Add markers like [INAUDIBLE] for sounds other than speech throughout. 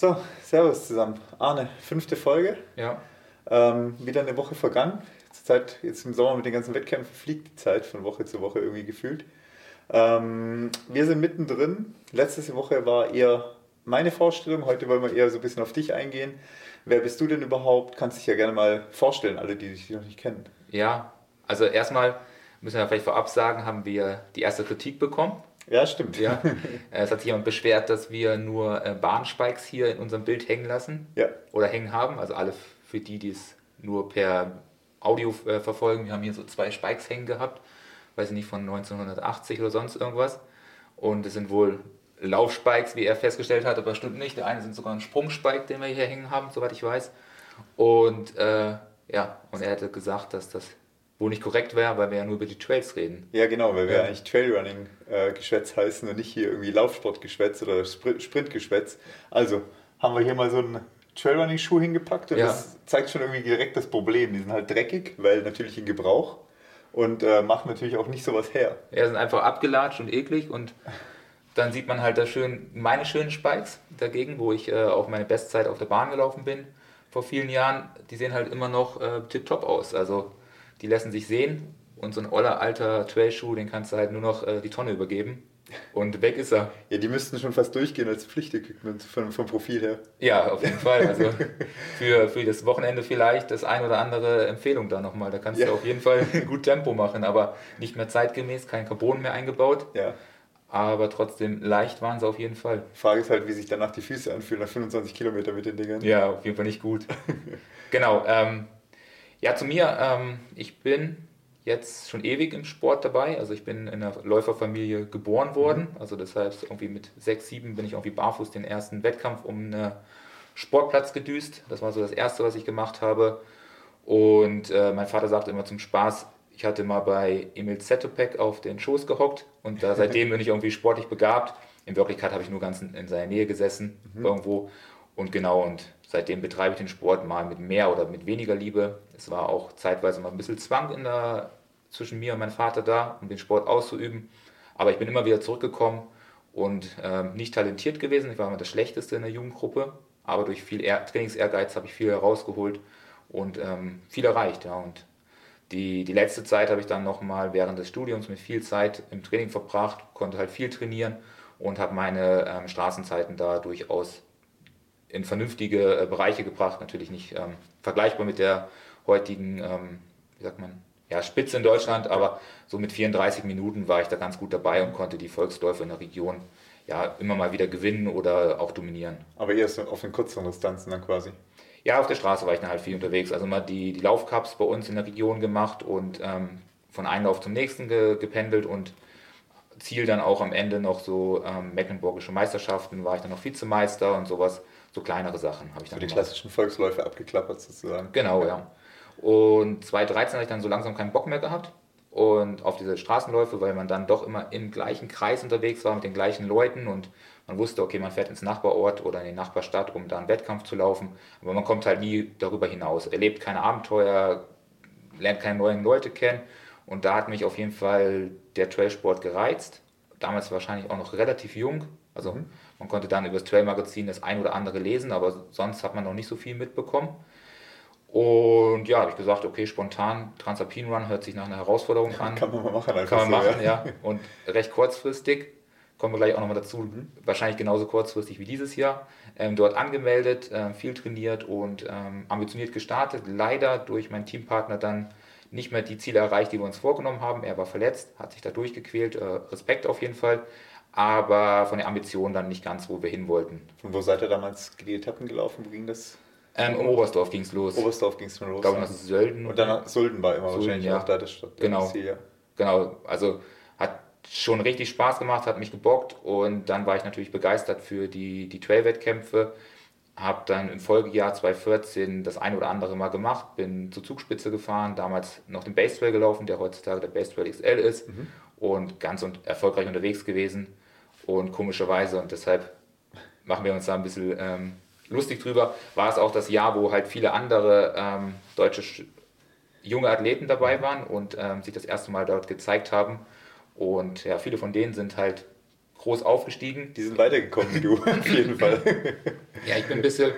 So, Servus zusammen. Arne, fünfte Folge. Ja. Ähm, wieder eine Woche vergangen. Zur Zeit, jetzt im Sommer mit den ganzen Wettkämpfen fliegt die Zeit von Woche zu Woche irgendwie gefühlt. Ähm, wir sind mittendrin. Letzte Woche war eher meine Vorstellung. Heute wollen wir eher so ein bisschen auf dich eingehen. Wer bist du denn überhaupt? Kannst dich ja gerne mal vorstellen, alle, die dich noch nicht kennen. Ja, also erstmal müssen wir vielleicht vorab sagen, haben wir die erste Kritik bekommen. Ja, stimmt. Ja. [LAUGHS] Es hat sich jemand beschwert, dass wir nur äh, Bahnspikes hier in unserem Bild hängen lassen Ja. oder hängen haben. Also alle für die, die es nur per Audio äh, verfolgen. Wir haben hier so zwei Spikes hängen gehabt, weiß ich nicht, von 1980 oder sonst irgendwas. Und es sind wohl Laufspikes, wie er festgestellt hat, aber stimmt nicht. Der eine sind sogar ein Sprungspike, den wir hier hängen haben, soweit ich weiß. Und äh, ja, und er hätte gesagt, dass das wohl nicht korrekt wäre, weil wir ja nur über die Trails reden. Ja, genau, weil wir Ja. eigentlich Trailrunning-Geschwätz heißen und nicht hier irgendwie Laufsportgeschwätz oder Spr- Sprintgeschwätz. Also haben wir hier mal so einen Trailrunning-Schuh hingepackt und Ja. das zeigt schon irgendwie direkt das Problem. Die sind halt dreckig, weil natürlich in Gebrauch und äh, machen natürlich auch nicht sowas her. Ja, sind einfach abgelatscht und eklig und dann sieht man halt da schön meine schönen Spikes dagegen, wo ich äh, auch meine Bestzeit auf der Bahn gelaufen bin vor vielen Jahren. Die sehen halt immer noch äh, tipptopp aus. Also die lassen sich sehen und so ein oller alter Trailschuh, den kannst du halt nur noch äh, die Tonne übergeben und weg ist er. Ja, die müssten schon fast durchgehen als Pflichtequipment vom, vom Profil her. Ja, auf jeden Fall. Also für, für das Wochenende vielleicht das ein oder andere Empfehlung da nochmal. Da kannst Ja. du auf jeden Fall [LAUGHS] gut Tempo machen, aber nicht mehr zeitgemäß, kein Carbon mehr eingebaut. Ja. Aber trotzdem leicht waren sie auf jeden Fall. Frage ist halt, wie sich danach die Füße anfühlen nach 25 Kilometer mit den Dingern. Ja, auf jeden Fall nicht gut. [LAUGHS] genau. Ähm, ja, zu mir. Ähm, ich bin jetzt schon ewig im Sport dabei. Also ich bin in einer Läuferfamilie geboren worden. Also das heißt, irgendwie mit sechs, sieben bin ich irgendwie barfuß den ersten Wettkampf um einen Sportplatz gedüst. Das war so das Erste, was ich gemacht habe. Und äh, mein Vater sagte immer zum Spaß, ich hatte mal bei Emil Zetopek auf den Schoß gehockt und da, [LAUGHS] seitdem bin ich irgendwie sportlich begabt. In Wirklichkeit habe ich nur ganz in, in seiner Nähe gesessen, irgendwo. Und genau, und seitdem betreibe ich den Sport mal mit mehr oder mit weniger Liebe. Es war auch zeitweise mal ein bisschen Zwang in der, zwischen mir und meinem Vater da, um den Sport auszuüben. Aber ich bin immer wieder zurückgekommen und ähm, nicht talentiert gewesen. Ich war immer das Schlechteste in der Jugendgruppe, aber durch viel Ehr Trainingsehrgeiz habe ich viel herausgeholt und ähm, viel erreicht. Ja. Und die, die letzte Zeit habe ich dann nochmal während des Studiums mit viel Zeit im Training verbracht, konnte halt viel trainieren und habe meine ähm, Straßenzeiten da durchaus in vernünftige äh, Bereiche gebracht. Natürlich nicht ähm, vergleichbar mit der heutigen, ähm, wie sagt man, ja, Spitze in Deutschland, aber so mit 34 Minuten war ich da ganz gut dabei und konnte die Volksläufe in der Region ja immer mal wieder gewinnen oder auch dominieren. Aber eher so auf den kürzeren Distanzen dann quasi. Ja, auf der Straße war ich dann halt viel unterwegs. Also mal die, die Laufcups bei uns in der Region gemacht und ähm, von einem Lauf zum nächsten ge, gependelt und Ziel dann auch am Ende noch so ähm, Mecklenburgische Meisterschaften, war ich dann noch Vizemeister und sowas. So kleinere Sachen habe ich So dann die gemacht. klassischen Volksläufe abgeklappert sozusagen. Genau, ja. Und 2013 habe ich dann so langsam keinen Bock mehr gehabt und auf diese Straßenläufe, weil man dann doch immer im gleichen Kreis unterwegs war mit den gleichen Leuten und man wusste, okay, man fährt ins Nachbarort oder in die Nachbarstadt, um da einen Wettkampf zu laufen, aber man kommt halt nie darüber hinaus, erlebt keine Abenteuer, lernt keine neuen Leute kennen und da hat mich auf jeden Fall der Trailsport gereizt. Damals wahrscheinlich auch noch relativ jung, also man konnte dann über das Trail-Magazin das ein oder andere lesen, aber sonst hat man noch nicht so viel mitbekommen. Und ja, habe ich gesagt, okay, spontan Transalpin Run hört sich nach einer Herausforderung an. Kann man mal machen einfach Kann man so, machen, ja. Und [LAUGHS] recht kurzfristig, kommen wir gleich auch nochmal dazu, wahrscheinlich genauso kurzfristig wie dieses Jahr. Ähm, dort angemeldet, ähm, viel trainiert und ähm, ambitioniert gestartet. Leider durch meinen Teampartner dann nicht mehr die Ziele erreicht, die wir uns vorgenommen haben. Er war verletzt, hat sich da durchgequält. Äh, Respekt auf jeden Fall. Aber von der Ambition dann nicht ganz, wo wir hin wollten. Von wo seid ihr damals die Etappen gelaufen? Wo ging das? Ähm, Im Oberstdorf ging es los. Oberstdorf ging es los. ich glaube, ist Sölden. Und dann Sulden war immer Sulden, wahrscheinlich ja. auch da das Stadt. Genau. Ziel, ja. Genau, also hat schon richtig Spaß gemacht, hat mich gebockt und dann war ich natürlich begeistert für die, die Trail-Wettkämpfe. Habe dann im Folgejahr 2014 das eine oder andere Mal gemacht, bin zur Zugspitze gefahren, damals noch den Base Trail gelaufen, der heutzutage der Base Trail XL ist und ganz und erfolgreich unterwegs gewesen und komischerweise und deshalb machen wir uns da ein bisschen ähm, lustig drüber, war es auch das Jahr, wo halt viele andere ähm, deutsche Sch- junge Athleten dabei waren und ähm, sich das erste Mal dort gezeigt haben. Und ja, viele von denen sind halt groß aufgestiegen. Die sind weitergekommen wie du, [LAUGHS] auf jeden Fall. ja, ich bin ein bisschen,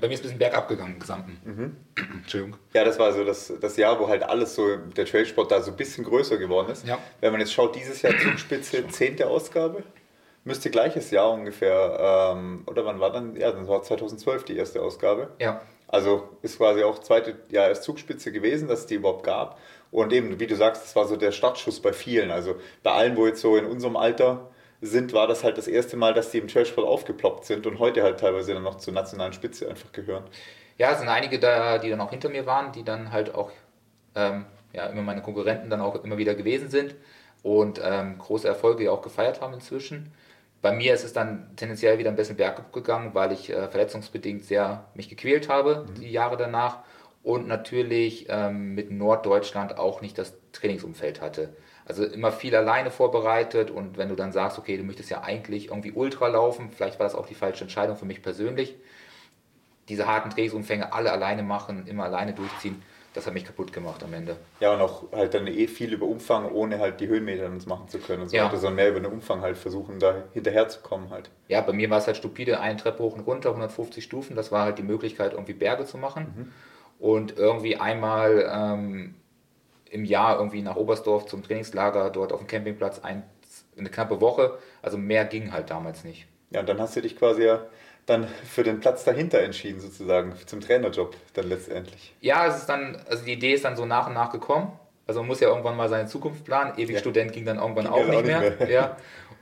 bei mir ist ein bisschen bergab gegangen im Gesamten. Mhm. [CLEARS THROAT] Entschuldigung. Ja, das war so das, das Jahr, wo halt alles so, der Trailsport da so ein bisschen größer geworden ist. Ja. Wenn man jetzt schaut, dieses Jahr Zugspitze, 10. Ausgabe, müsste gleiches Jahr ungefähr, ähm, oder wann war dann? Ja, dann war 2012 die erste Ausgabe. Ja. Also ist quasi auch zweite Jahr erst Zugspitze gewesen, dass es die überhaupt gab. Und eben, wie du sagst, das war so der Startschuss bei vielen. Also bei allen, wo jetzt so in unserem Alter sind, war das halt das erste Mal, dass die im Trailsport aufgeploppt sind und heute halt teilweise dann noch zur nationalen Spitze einfach gehören. Ja, es sind einige da, die dann auch hinter mir waren, die dann halt auch ähm, ja, immer meine Konkurrenten dann auch immer wieder gewesen sind und ähm, große Erfolge ja auch gefeiert haben inzwischen. Bei mir ist es dann tendenziell wieder ein bisschen bergab gegangen, weil ich äh, verletzungsbedingt sehr mich gequält habe mhm. die Jahre danach und natürlich ähm, mit Norddeutschland auch nicht das Trainingsumfeld hatte. Also immer viel alleine vorbereitet und wenn du dann sagst, okay, du möchtest ja eigentlich irgendwie Ultra laufen, vielleicht war das auch die falsche Entscheidung für mich persönlich. Diese harten Trainingsumfänge alle alleine machen, immer alleine durchziehen, das hat mich kaputt gemacht am Ende. Ja, und auch halt dann eh viel über Umfang, ohne halt die Höhenmeter machen zu können und so ja. weiter, sondern mehr über den Umfang halt versuchen, da hinterher zu kommen halt. Ja, bei mir war es halt stupide, eine Treppe hoch und runter, 150 Stufen, das war halt die Möglichkeit, irgendwie Berge zu machen. Mhm. Und irgendwie einmal ähm, im Jahr irgendwie nach Oberstdorf zum Trainingslager, dort auf dem Campingplatz, ein, eine knappe Woche, also mehr ging halt damals nicht. Ja, und dann hast du dich quasi ja dann für den Platz dahinter entschieden, sozusagen, zum Trainerjob dann letztendlich? Ja, es ist dann, also die Idee ist dann so nach und nach gekommen. Also man muss ja irgendwann mal seine Zukunft planen. Ewig ja. Student ging dann irgendwann ging auch, nicht, auch mehr. nicht mehr. Ja.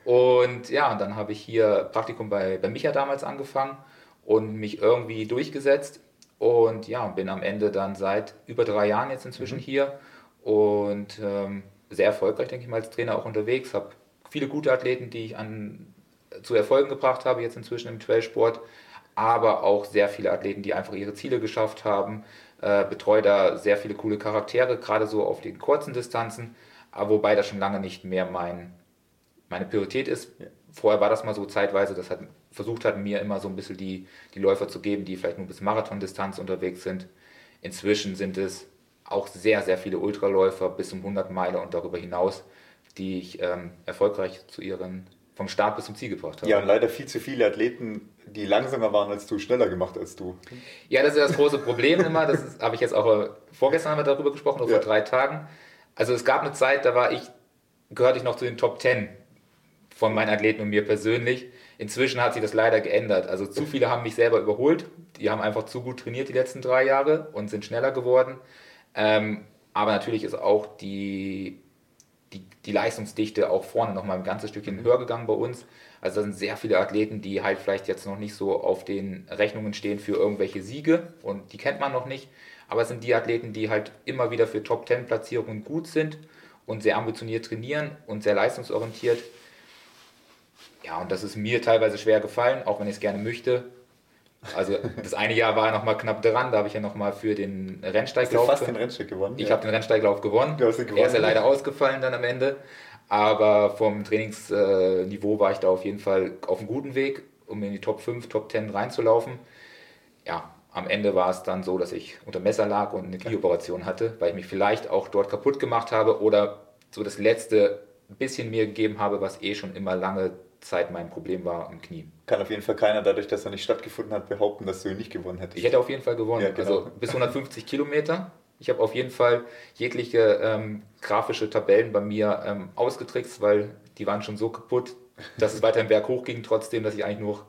Und ja, und dann habe ich hier Praktikum bei, bei Micha damals angefangen und mich irgendwie durchgesetzt. Und ja, bin am Ende dann seit über drei Jahren jetzt inzwischen mhm. hier und ähm, sehr erfolgreich, denke ich mal, als Trainer auch unterwegs. Habe viele gute Athleten, die ich an zu Erfolgen gebracht habe, jetzt inzwischen im Trailsport, aber auch sehr viele Athleten, die einfach ihre Ziele geschafft haben. Äh, betreue da sehr viele coole Charaktere, gerade so auf den kurzen Distanzen, aber wobei das schon lange nicht mehr mein, meine Priorität ist. Vorher war das mal so zeitweise, das hat versucht hat, mir immer so ein bisschen die, die Läufer zu geben, die vielleicht nur bis Marathondistanz unterwegs sind. Inzwischen sind es auch sehr, sehr viele Ultraläufer bis zum 100 Meiler und darüber hinaus, die ich ähm, erfolgreich zu ihren vom Start bis zum Ziel gebracht haben. Ja, und leider viel zu viele Athleten, die langsamer waren als du, schneller gemacht als du. Ja, das ist das große Problem [LAUGHS] immer. Das habe ich jetzt auch äh, vorgestern haben wir darüber gesprochen, oder ja. vor drei Tagen. Also es gab eine Zeit, da war ich, gehörte ich noch zu den Top Ten von meinen Athleten und mir persönlich. Inzwischen hat sich das leider geändert. Also zu [LAUGHS] viele haben mich selber überholt. Die haben einfach zu gut trainiert die letzten drei Jahre und sind schneller geworden. Ähm, aber natürlich ist auch die die, die Leistungsdichte auch vorne nochmal ein ganzes Stückchen höher gegangen bei uns. Also da sind sehr viele Athleten, die halt vielleicht jetzt noch nicht so auf den Rechnungen stehen für irgendwelche Siege und die kennt man noch nicht. Aber es sind die Athleten, die halt immer wieder für Top 10 Platzierungen gut sind und sehr ambitioniert trainieren und sehr leistungsorientiert. Ja, und das ist mir teilweise schwer gefallen, auch wenn ich es gerne möchte. Also das eine Jahr war er noch mal knapp dran, da habe ich ja noch mal für den Rennsteiglauf... Hast du fast den Rennsteig gewonnen? Ich ja. habe den Rennsteiglauf gewonnen. Du hast ihn gewonnen. Er ist ja leider ausgefallen dann am Ende. Aber vom Trainingsniveau war ich da auf jeden Fall auf einem guten Weg, um in die Top 5, Top 10 reinzulaufen. Ja, am Ende war es dann so, dass ich unter Messer lag und eine Knieoperation hatte, weil ich mich vielleicht auch dort kaputt gemacht habe oder so das letzte bisschen mir gegeben habe, was eh schon immer lange Zeit mein Problem war im Knie. Kann auf jeden Fall keiner, dadurch, dass er nicht stattgefunden hat, behaupten, dass du ihn nicht gewonnen hättest. Ich hätte auf jeden Fall gewonnen. Ja, genau. Also bis 150 Kilometer. Ich habe auf jeden Fall jegliche ähm, grafische Tabellen bei mir ähm, ausgetrickst, weil die waren schon so kaputt, dass es weiter im Berg hoch ging, trotzdem, dass ich eigentlich nur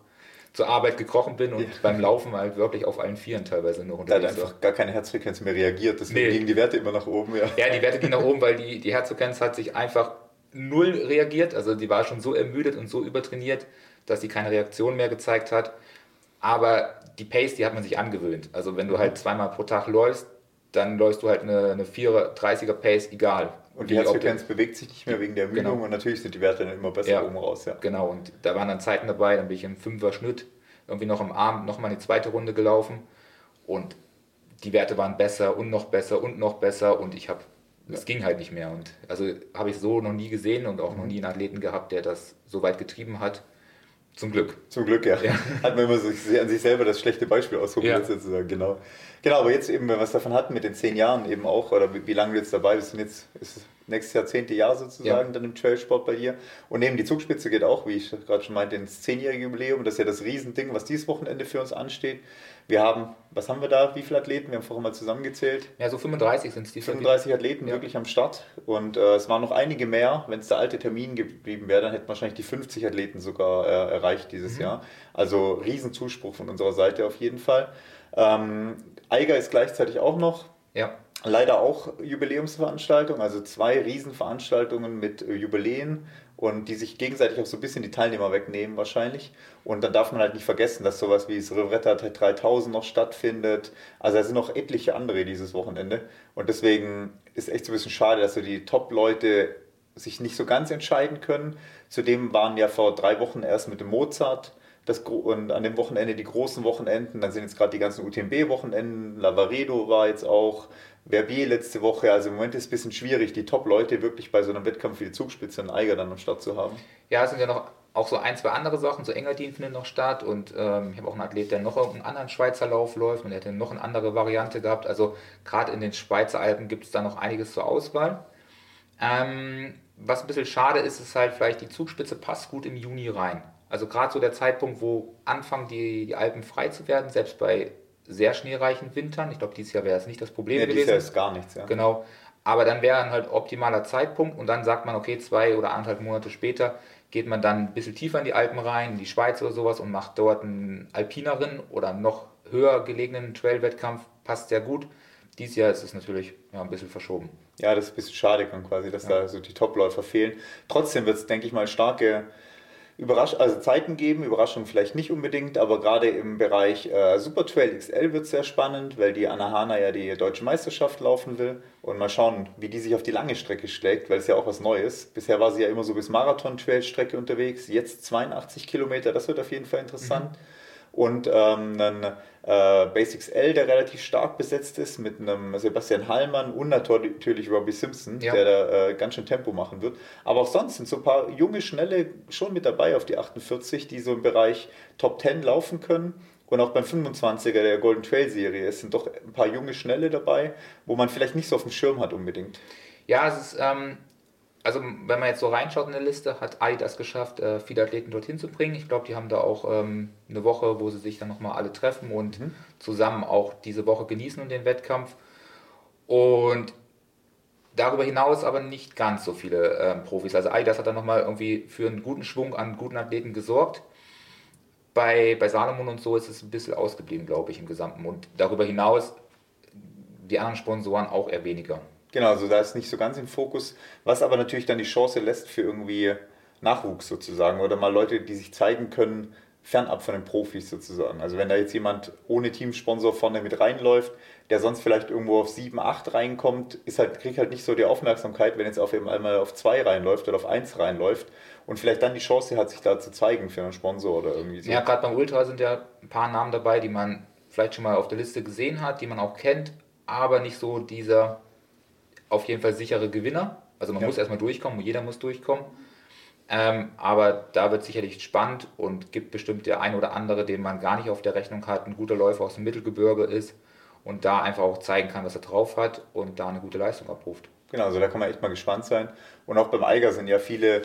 zur Arbeit gekrochen bin und ja. beim Laufen halt wirklich auf allen Vieren teilweise nur unterwegs. Da hat einfach gar keine Herzfrequenz mehr reagiert, deswegen nee. gingen die Werte immer nach oben. Ja, ja die Werte gingen nach oben, weil die, die Herzfrequenz hat sich einfach null reagiert. Also die war schon so ermüdet und so übertrainiert, dass sie keine Reaktion mehr gezeigt hat. Aber die Pace, die hat man sich angewöhnt. Also wenn du halt zweimal pro Tag läufst, dann läufst du halt eine, eine 30er Pace, egal. Und die Herzfrequenz bewegt sich nicht mehr wegen der Ermüdung genau. und natürlich sind die Werte dann immer besser ja, oben raus. Ja. Genau, und da waren dann Zeiten dabei, dann bin ich im Fünfer Schnitt irgendwie noch am Abend nochmal eine zweite Runde gelaufen und die Werte waren besser und noch besser und noch besser und ich habe es ging halt nicht mehr. Und also habe ich so noch nie gesehen und auch noch nie einen Athleten gehabt, der das so weit getrieben hat. Zum Glück. Zum Glück, ja. ja. [LAUGHS] Hat man immer so an sich selber das schlechte Beispiel ausprobiert, ja. sozusagen, genau. Genau, aber jetzt eben, wenn wir es davon hatten mit den zehn Jahren eben auch, oder wie, wie lange du jetzt dabei bist, sind jetzt ist nächstes Jahr zehnte Jahr sozusagen ja. dann im Trailsport bei dir. Und neben die Zugspitze geht auch, wie ich gerade schon meinte, ins zehnjährige Jubiläum. Das ist ja das Riesending, was dieses Wochenende für uns ansteht. Wir haben, was haben wir da, wie viele Athleten? Wir haben vorhin mal zusammengezählt. Ja, so 35 sind es die 35 Athleten ja. wirklich am Start. Und äh, es waren noch einige mehr. Wenn es der alte Termin geblieben wäre, dann hätten wahrscheinlich die 50 Athleten sogar äh, erreicht dieses mhm. Jahr. Also Riesenzuspruch von unserer Seite auf jeden Fall. Ähm, Eiger ist gleichzeitig auch noch. Ja leider auch Jubiläumsveranstaltungen, also zwei Riesenveranstaltungen mit Jubiläen und die sich gegenseitig auch so ein bisschen die Teilnehmer wegnehmen wahrscheinlich. Und dann darf man halt nicht vergessen, dass sowas wie das Revretta 3000 noch stattfindet. Also da sind noch etliche andere dieses Wochenende. Und deswegen ist echt so ein bisschen schade, dass so die Top-Leute sich nicht so ganz entscheiden können. Zudem waren ja vor drei Wochen erst mit dem Mozart das, und an dem Wochenende die großen Wochenenden. Dann sind jetzt gerade die ganzen UTMB-Wochenenden. Lavaredo war jetzt auch. Verbier letzte Woche. Also im Moment ist es ein bisschen schwierig, die Top-Leute wirklich bei so einem Wettkampf wie die Zugspitze und Eiger dann am Start zu haben. Ja, es sind ja noch auch so ein, zwei andere Sachen. So Engadin findet noch statt und ähm, ich habe auch einen Athlet, der noch einen anderen Schweizer Lauf läuft und der hätte noch eine andere Variante gehabt. Also gerade in den Schweizer Alpen gibt es da noch einiges zur Auswahl. Ähm, was ein bisschen schade ist, ist halt vielleicht die Zugspitze passt gut im Juni rein. Also gerade so der Zeitpunkt, wo anfangen die, die Alpen frei zu werden, selbst bei sehr schneereichen Wintern. Ich glaube, dieses Jahr wäre es nicht das Problem ja, gewesen. Dieses Jahr ist gar nichts, ja. Genau. Aber dann wäre dann halt optimaler Zeitpunkt und dann sagt man, okay, zwei oder anderthalb Monate später geht man dann ein bisschen tiefer in die Alpen rein, in die Schweiz oder sowas und macht dort einen alpineren oder noch höher gelegenen Trail-Wettkampf. Passt sehr gut. Dieses Jahr ist es natürlich ja, ein bisschen verschoben. Ja, das ist ein bisschen schade quasi, dass ja. da so die Topläufer fehlen. Trotzdem wird es, denke ich mal, starke Überrasch also Zeiten geben, Überraschungen vielleicht nicht unbedingt, aber gerade im Bereich äh, Super Trail XL wird es sehr spannend, weil die Anna Hana ja die deutsche Meisterschaft laufen will und mal schauen, wie die sich auf die lange Strecke schlägt, weil es ja auch was Neues. Bisher war sie ja immer so bis Marathon-Trail-Strecke unterwegs, jetzt 82 Kilometer, das wird auf jeden Fall interessant. Mhm und ähm, einen äh, Basics L, der relativ stark besetzt ist, mit einem Sebastian Hallmann und natürlich Robbie Simpson, ja. der da äh, ganz schön Tempo machen wird. Aber auch sonst sind so ein paar junge, schnelle schon mit dabei auf die 48, die so im Bereich Top 10 laufen können. Und auch beim 25er der Golden Trail Serie es sind doch ein paar junge, schnelle dabei, wo man vielleicht nicht so auf dem Schirm hat unbedingt. Ja, es ist, ähm, also wenn man jetzt so reinschaut in der Liste, hat Adidas geschafft, äh, viele Athleten dorthin zu bringen. Ich glaube, die haben da auch ähm, eine Woche, wo sie sich dann nochmal alle treffen und mhm. zusammen auch diese Woche genießen und den Wettkampf. Und darüber hinaus aber nicht ganz so viele ähm, Profis. Also Adidas hat dann nochmal irgendwie für einen guten Schwung an guten Athleten gesorgt. Bei, bei Salomon und so ist es ein bisschen ausgeblieben, glaube ich, im Gesamten. Und darüber hinaus die anderen Sponsoren auch eher weniger. Genau, also da ist nicht so ganz im Fokus, was aber natürlich dann die Chance lässt für irgendwie Nachwuchs sozusagen oder mal Leute, die sich zeigen können, fernab von den Profis sozusagen. Also wenn da jetzt jemand ohne Teamsponsor vorne mit reinläuft, der sonst vielleicht irgendwo auf 7, 8 reinkommt, ist halt, kriegt halt nicht so die Aufmerksamkeit, wenn jetzt auf einmal auf 2 reinläuft oder auf 1 reinläuft und vielleicht dann die Chance hat, sich da zu zeigen für einen Sponsor oder irgendwie so. Ja, gerade beim Ultra sind ja ein paar Namen dabei, die man vielleicht schon mal auf der Liste gesehen hat, die man auch kennt, aber nicht so dieser auf jeden Fall sichere Gewinner. Also man ja. muss erstmal durchkommen, jeder muss durchkommen. Ähm, aber da wird sicherlich spannend und gibt bestimmt der ein oder andere, den man gar nicht auf der Rechnung hat, ein guter Läufer aus dem Mittelgebirge ist und da einfach auch zeigen kann, was er drauf hat und da eine gute Leistung abruft. Genau, also da kann man echt mal gespannt sein. Und auch beim Eiger sind ja viele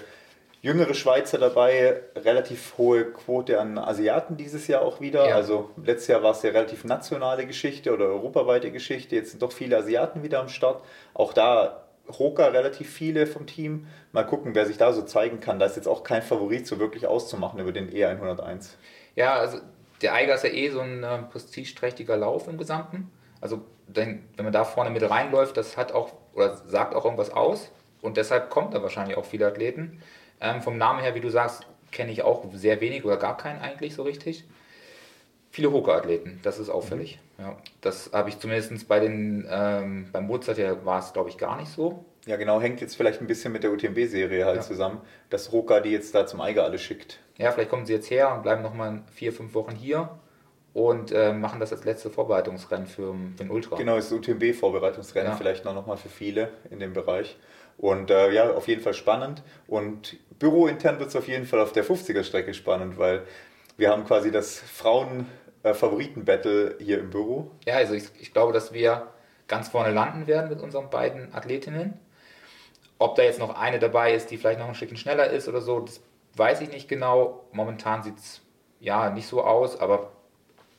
jüngere Schweizer dabei, relativ hohe Quote an Asiaten dieses Jahr auch wieder. Ja. Also letztes Jahr war es ja relativ nationale Geschichte oder europaweite Geschichte. Jetzt sind doch viele Asiaten wieder am Start. Auch da Hoka relativ viele vom Team. Mal gucken, wer sich da so zeigen kann. Da ist jetzt auch kein Favorit so wirklich auszumachen über den E101. Ja, also der Eiger ist ja eh so ein äh, prestigeträchtiger Lauf im Gesamten. Also wenn man da vorne mit reinläuft, das hat auch oder sagt auch irgendwas aus. Und deshalb kommt da wahrscheinlich auch viele Athleten. Ähm, vom Namen her, wie du sagst, kenne ich auch sehr wenig oder gar keinen eigentlich so richtig. Viele Hoka-Athleten, das ist auffällig. Mhm. Ja, das habe ich zumindest bei den, ähm, beim Mozart war es glaube ich gar nicht so. Ja, genau, hängt jetzt vielleicht ein bisschen mit der UTMB-Serie halt ja. zusammen, dass Hoka die jetzt da zum Eiger alle schickt. Ja, vielleicht kommen sie jetzt her und bleiben nochmal vier, fünf Wochen hier und äh, machen das als letzte Vorbereitungsrennen für, für den Ultra. Genau, das UTMB-Vorbereitungsrennen ja. vielleicht noch, noch mal für viele in dem Bereich. Und äh, ja, auf jeden Fall spannend. Und bürointern wird es auf jeden Fall auf der 50er-Strecke spannend, weil wir haben quasi das Frauen-Favoriten-Battle hier im Büro. Ja, also ich, ich glaube, dass wir ganz vorne landen werden mit unseren beiden Athletinnen. ob da jetzt noch eine dabei ist, die vielleicht noch ein Stückchen schneller ist oder so, das weiß ich nicht genau. Momentan sieht es ja nicht so aus, aber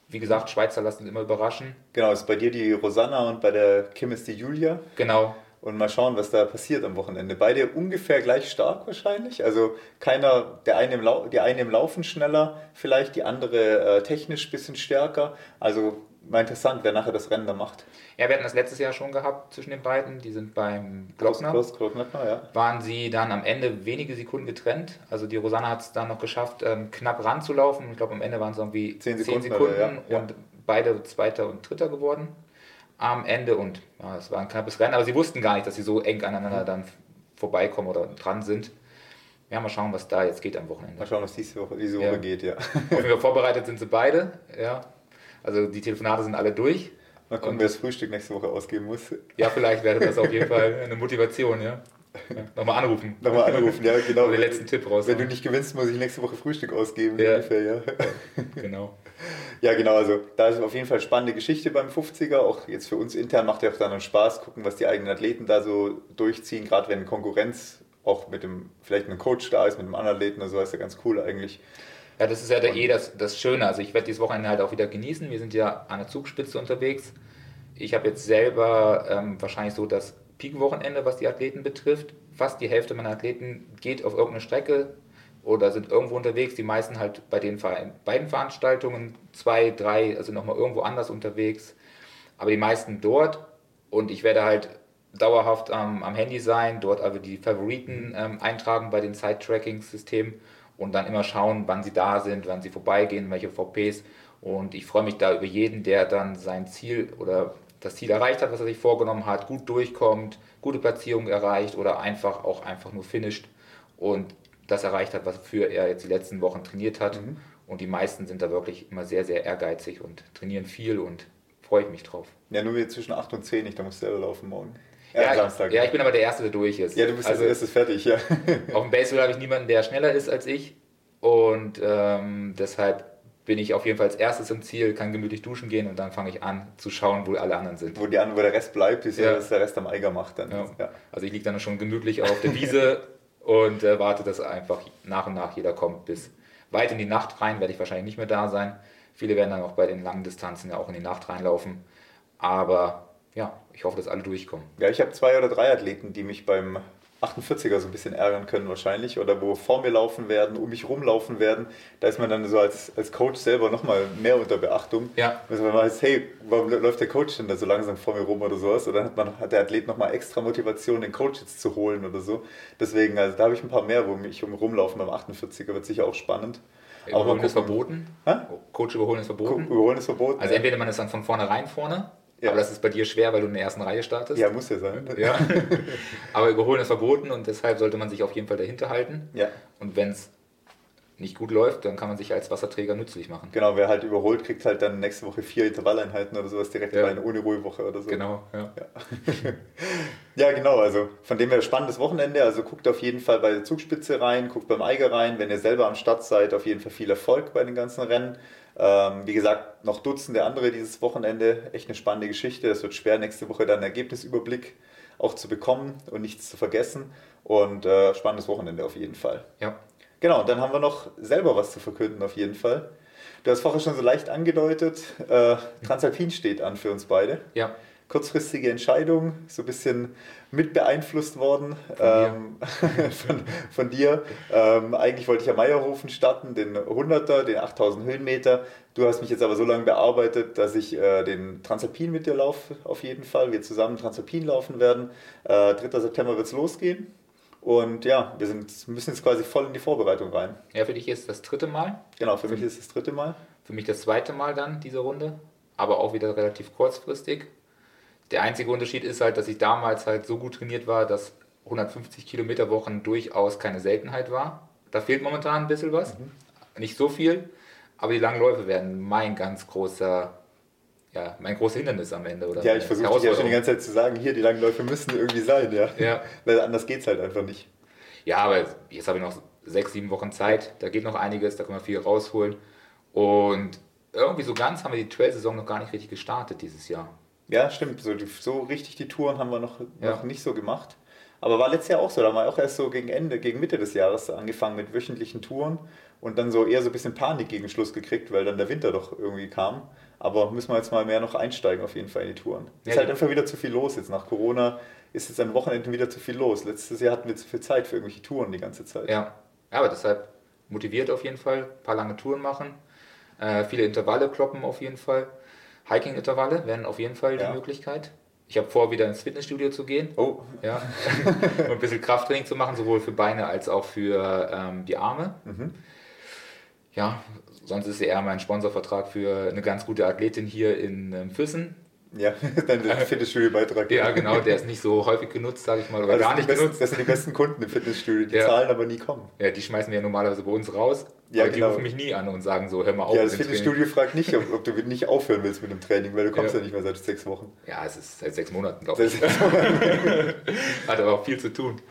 wie gesagt, Schweizer lassen sich immer überraschen. Genau, ist bei dir die Rosanna und bei der Kim ist die Julia. Genau. Und mal schauen, was da passiert am Wochenende. Beide ungefähr gleich stark wahrscheinlich. Also keiner, der eine im, Lau die eine im Laufen schneller, vielleicht die andere äh, technisch ein bisschen stärker. Also mal interessant, wer nachher das Rennen da macht. Ja, wir hatten das letztes Jahr schon gehabt zwischen den beiden. Die sind beim Glockner. Klaus Glockner, ja. Waren sie dann am Ende wenige Sekunden getrennt. Also die Rosanna hat es dann noch geschafft, ähm, knapp ranzulaufen. Ich glaube, am Ende waren es irgendwie 10 Sekunden, 10 Sekunden aber, ja. und beide Zweiter und Dritter geworden am Ende. Und ja, es war ein knappes Rennen, aber sie wussten gar nicht, dass sie so eng aneinander dann vorbeikommen oder dran sind. Ja, mal schauen, was da jetzt geht am Wochenende. Mal schauen, was diese Woche, diese Woche ja. geht, ja. [LAUGHS] Auf wir vorbereitet sind sie beide, ja. Also die Telefonate sind alle durch. Mal gucken, wer das Frühstück nächste Woche ausgeben muss. Ja, vielleicht wäre das auf jeden [LAUGHS] Fall eine Motivation, ja. ja nochmal anrufen. Nochmal anrufen, ja, genau. den letzten Tipp raus. Wenn du nicht gewinnst, muss ich nächste Woche Frühstück ausgeben, ja. ungefähr, ja. Genau. [LAUGHS] Ja, genau, also da ist auf jeden Fall spannende Geschichte beim 50er. Auch jetzt für uns intern macht ja auch dann Spaß, gucken, was die eigenen Athleten da so durchziehen, gerade wenn Konkurrenz auch mit dem, vielleicht ein Coach da ist, mit einem anderen Athleten oder so, ist ja ganz cool eigentlich. Ja, das ist ja der, eh das, das Schöne. Also ich werde dieses Wochenende halt auch wieder genießen. Wir sind ja an der Zugspitze unterwegs. Ich habe jetzt selber ähm, wahrscheinlich so das Peak-Wochenende, was die Athleten betrifft. Fast die Hälfte meiner Athleten geht auf irgendeine Strecke oder sind irgendwo unterwegs. Die meisten halt bei den beiden Veranstaltungen, zwei, drei, also nochmal irgendwo anders unterwegs. Aber die meisten dort. Und ich werde halt dauerhaft ähm, am Handy sein, dort also die Favoriten ähm, eintragen bei den Side-Tracking-Systemen und dann immer schauen, wann sie da sind, wann sie vorbeigehen, welche VPs. Und ich freue mich da über jeden, der dann sein Ziel oder das Ziel erreicht hat, was er sich vorgenommen hat, gut durchkommt, gute Platzierung erreicht oder einfach auch einfach nur finisht und das erreicht hat, wofür er jetzt die letzten Wochen trainiert hat. Mhm. Und die meisten sind da wirklich immer sehr, sehr ehrgeizig und trainieren viel und freue ich mich drauf. Ja, nur wieder zwischen 8 und 10 nicht, da musst du selber laufen morgen. Ja, Samstag. ja, ich bin aber der Erste, der durch ist. Ja, du bist also, als erstes fertig, ja. [LAUGHS] auf dem Baseball habe ich niemanden, der schneller ist als ich. Und ähm, deshalb bin ich auf jeden Fall als erstes im Ziel, kann gemütlich duschen gehen und dann fange ich an zu schauen, wo alle anderen sind. Wo, die anderen, wo der Rest bleibt, ist ja, dass der Rest am Eiger macht. Dann. Ja. ja. Also ich liege dann schon gemütlich auf der Wiese [LAUGHS] und äh, warte, dass einfach nach und nach jeder kommt. Bis weit in die Nacht rein werde ich wahrscheinlich nicht mehr da sein. Viele werden dann auch bei den langen Distanzen ja auch in die Nacht reinlaufen. Aber ja, ich hoffe, dass alle durchkommen. Ja, ich habe zwei oder drei Athleten, die mich beim 48er so ein bisschen ärgern können wahrscheinlich oder wo vor mir laufen werden, um mich rumlaufen werden, da ist man dann so als, als Coach selber nochmal mehr unter Beachtung. Ja. Also man weiß, hey, warum läuft der Coach denn da so langsam vor mir rum oder sowas? Oder dann hat, man, hat der Athlet nochmal extra Motivation, den Coach jetzt zu holen oder so. Deswegen, also da habe ich ein paar mehr, wo mich um rumlaufen beim 48er, wird sicher auch spannend. Überholen ist verboten. Ha? Coach überholen ist verboten. Überholen ist verboten. Also entweder man ist dann von vornherein vorne ja. Aber das ist bei dir schwer, weil du in der ersten Reihe startest. Ja, muss ja sein. Ja. [LAUGHS] Aber überholen ist verboten und deshalb sollte man sich auf jeden Fall dahinter halten. Ja. Und wenn es nicht gut läuft, dann kann man sich als Wasserträger nützlich machen. Genau, wer halt überholt, kriegt halt dann nächste Woche vier Intervalleinheiten oder sowas direkt ja. rein, ohne Ruhewoche oder so. Genau, ja. Ja. [LAUGHS] ja. genau, also von dem her spannendes Wochenende. Also guckt auf jeden Fall bei der Zugspitze rein, guckt beim Eiger rein. Wenn ihr selber am Start seid, auf jeden Fall viel Erfolg bei den ganzen Rennen. Ähm, wie gesagt, noch Dutzende andere dieses Wochenende. Echt eine spannende Geschichte. Es wird schwer, nächste Woche dann einen Ergebnisüberblick auch zu bekommen und nichts zu vergessen. Und äh, spannendes Wochenende auf jeden Fall. Ja. Genau, dann haben wir noch selber was zu verkünden auf jeden Fall. Du hast vorher schon so leicht angedeutet, äh, Transalpin steht an für uns beide. Ja kurzfristige Entscheidung, so ein bisschen mit beeinflusst worden von, ähm, [LAUGHS] von, von dir. Ähm, eigentlich wollte ich am Meierhofen starten, den 100er, den 8000 Höhenmeter. Du hast mich jetzt aber so lange bearbeitet, dass ich äh, den Transalpin mit dir laufe, auf jeden Fall. Wir zusammen Transalpin laufen werden. Äh, 3. September wird es losgehen. Und ja, wir sind, müssen jetzt quasi voll in die Vorbereitung rein. Ja, für dich ist das dritte Mal. Genau, für, für mich ist es das dritte Mal. Für mich das zweite Mal dann, diese Runde. Aber auch wieder relativ kurzfristig. Der einzige Unterschied ist halt, dass ich damals halt so gut trainiert war, dass 150 Kilometer Wochen durchaus keine Seltenheit war. Da fehlt momentan ein bisschen was. Mhm. Nicht so viel, aber die langen Läufe werden mein ganz großer, ja, mein großes Hindernis am Ende. Oder ja, ich versuche ja schon die ganze Zeit zu sagen, hier, die langen Läufe müssen irgendwie sein, ja. ja. Weil anders geht es halt einfach nicht. Ja, aber jetzt habe ich noch sechs, sieben Wochen Zeit, da geht noch einiges, da können wir viel rausholen. Und irgendwie so ganz haben wir die Trail-Saison noch gar nicht richtig gestartet dieses Jahr. Ja, stimmt. So, so richtig die Touren haben wir noch, ja. noch nicht so gemacht. Aber war letztes Jahr auch so, da haben wir auch erst so gegen Ende, gegen Mitte des Jahres angefangen mit wöchentlichen Touren und dann so eher so ein bisschen Panik gegen Schluss gekriegt, weil dann der Winter doch irgendwie kam. Aber müssen wir jetzt mal mehr noch einsteigen auf jeden Fall in die Touren. Ja, ist halt einfach wieder zu viel los jetzt. Nach Corona ist jetzt an Wochenenden wieder zu viel los. Letztes Jahr hatten wir zu viel Zeit für irgendwelche Touren die ganze Zeit. Ja, aber deshalb motiviert auf jeden Fall, ein paar lange Touren machen, äh, viele Intervalle kloppen auf jeden Fall. Hiking-Intervalle wären auf jeden Fall ja. die Möglichkeit. Ich habe vor, wieder ins Fitnessstudio zu gehen. Oh. Ja. [LAUGHS] und ein bisschen Krafttraining zu machen, sowohl für Beine als auch für ähm, die Arme. Mhm. Ja, sonst ist eher mein Sponsorvertrag für eine ganz gute Athletin hier in ähm, Füssen. Ja, [LAUGHS] dann der Fitnessstudio-Beitrag. Ja, genau, der ist nicht so häufig genutzt, sage ich mal, oder also gar nicht besten, genutzt. Das sind die besten Kunden im Fitnessstudio, die ja. zahlen aber nie kommen. Ja, die schmeißen wir ja normalerweise bei uns raus. Ja, aber genau. die rufen mich nie an und sagen so, hör mal auf. Ja, das Fitnessstudio fragt nicht, ob, ob, du nicht aufhören willst mit dem Training, weil du kommst ja. ja nicht mehr seit sechs Wochen. Ja, es ist seit sechs Monaten, glaube ich. Seit sechs Monaten. [LAUGHS] Hat aber auch viel zu tun.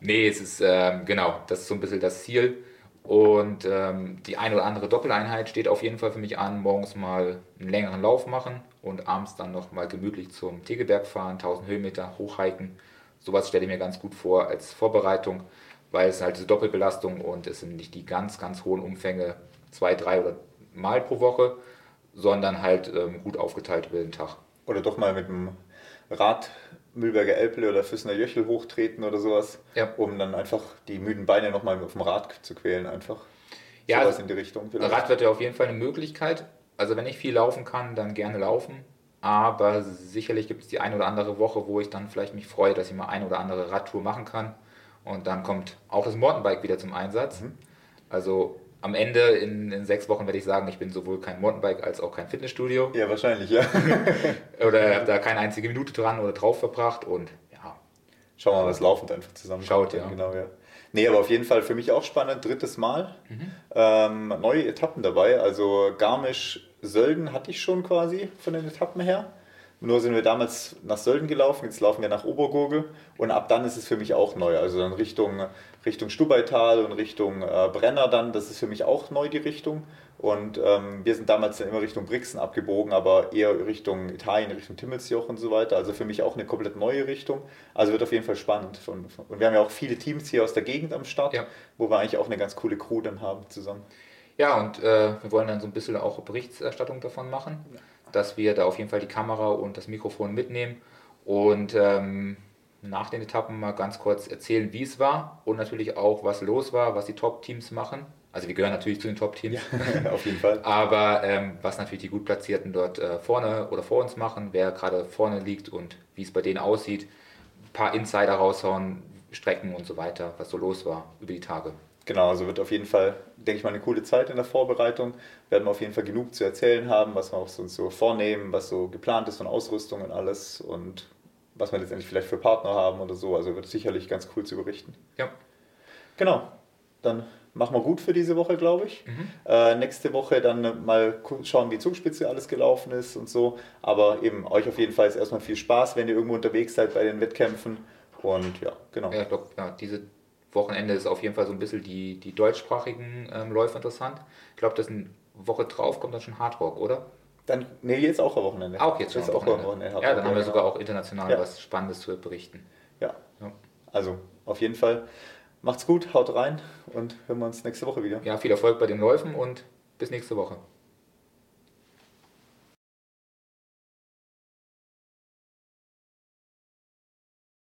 Nee, es ist, ähm, genau, das ist so ein bisschen das Ziel. Und ähm, die eine oder andere Doppeleinheit steht auf jeden Fall für mich an. Morgens mal einen längeren Lauf machen und abends dann noch mal gemütlich zum Tegeberg fahren, 1000 Höhenmeter hochhiken. Sowas stelle ich mir ganz gut vor als Vorbereitung, weil es halt diese Doppelbelastung und es sind nicht die ganz, ganz hohen Umfänge, zwei, drei oder Mal pro Woche, sondern halt ähm, gut aufgeteilt über den Tag. Oder doch mal mit dem Rad Mühlberger Elble oder Füssener Jöchel hochtreten oder sowas, ja. um dann einfach die müden Beine nochmal auf dem Rad zu quälen einfach. Ja, sowas in die Richtung. Vielleicht. Rad wird ja auf jeden Fall eine Möglichkeit. Also wenn ich viel laufen kann, dann gerne laufen. Aber sicherlich gibt es die eine oder andere Woche, wo ich dann vielleicht mich freue, dass ich mal eine oder andere Radtour machen kann. Und dann kommt auch das Mountainbike wieder zum Einsatz. Mhm. Also am Ende in, in, sechs Wochen werde ich sagen, ich bin sowohl kein Mountainbike als auch kein Fitnessstudio. Ja, wahrscheinlich, ja. [LAUGHS] oder habe da keine einzige Minute dran oder drauf verbracht und ja. Schauen wir mal, was laufend einfach zusammen Schaut, ja. Genau, ja. Nee, aber auf jeden Fall für mich auch spannend, drittes Mal. Mhm. Ähm, neue Etappen dabei, also Garmisch-Sölden hatte ich schon quasi von den Etappen her. Nur sind wir damals nach Sölden gelaufen, jetzt laufen wir nach Obergurgel und ab dann ist es für mich auch neu. Also dann Richtung, Richtung Stubaital und Richtung äh, Brenner dann, das ist für mich auch neu die Richtung. Und ähm, wir sind damals dann immer Richtung Brixen abgebogen, aber eher Richtung Italien, Richtung Timmelsjoch und so weiter. Also für mich auch eine komplett neue Richtung. Also wird auf jeden Fall spannend. Und wir haben ja auch viele Teams hier aus der Gegend am Start, ja. wo wir eigentlich auch eine ganz coole Crew dann haben zusammen. Ja, und äh, wir wollen dann so ein bisschen auch Berichterstattung davon machen. Dass wir da auf jeden Fall die Kamera und das Mikrofon mitnehmen und ähm, nach den Etappen mal ganz kurz erzählen, wie es war und natürlich auch, was los war, was die Top-Teams machen. Also wir gehören natürlich zu den Top-Teams. Ja, [LAUGHS] auf jeden Fall. Aber ähm, was natürlich die gut Platzierten dort äh, vorne oder vor uns machen, wer gerade vorne liegt und wie es bei denen aussieht. Ein paar Insider raushauen, Strecken und so weiter, was so los war über die Tage. Genau, also wird auf jeden Fall, denke ich mal, eine coole Zeit in der Vorbereitung. Werden wir auf jeden Fall genug zu erzählen haben, was wir uns so vornehmen, was so geplant ist von Ausrüstung und alles und was wir letztendlich vielleicht für Partner haben oder so. Also wird sicherlich ganz cool zu berichten. Ja. Genau, dann machen wir gut für diese Woche, glaube ich. Mhm. Äh, nächste Woche dann mal schauen, wie Zugspitze alles gelaufen ist und so. Aber eben euch auf jeden Fall ist erstmal viel Spaß, wenn ihr irgendwo unterwegs seid bei den Wettkämpfen. Und ja, genau. Ja, doch, ja, diese Wochenende ist auf jeden Fall so ein bisschen die, die deutschsprachigen ähm, Läufe interessant. Ich glaube, das eine Woche drauf kommt dann schon Hardrock, oder? Dann, nee, jetzt auch am Wochenende. Auch jetzt schon am Wochenende. Wochenende ja, dann haben wir sogar auch international ja. was Spannendes zu berichten. Ja. ja. Also, auf jeden Fall. Macht's gut, haut rein und hören wir uns nächste Woche wieder. Ja, viel Erfolg bei den Läufen und bis nächste Woche.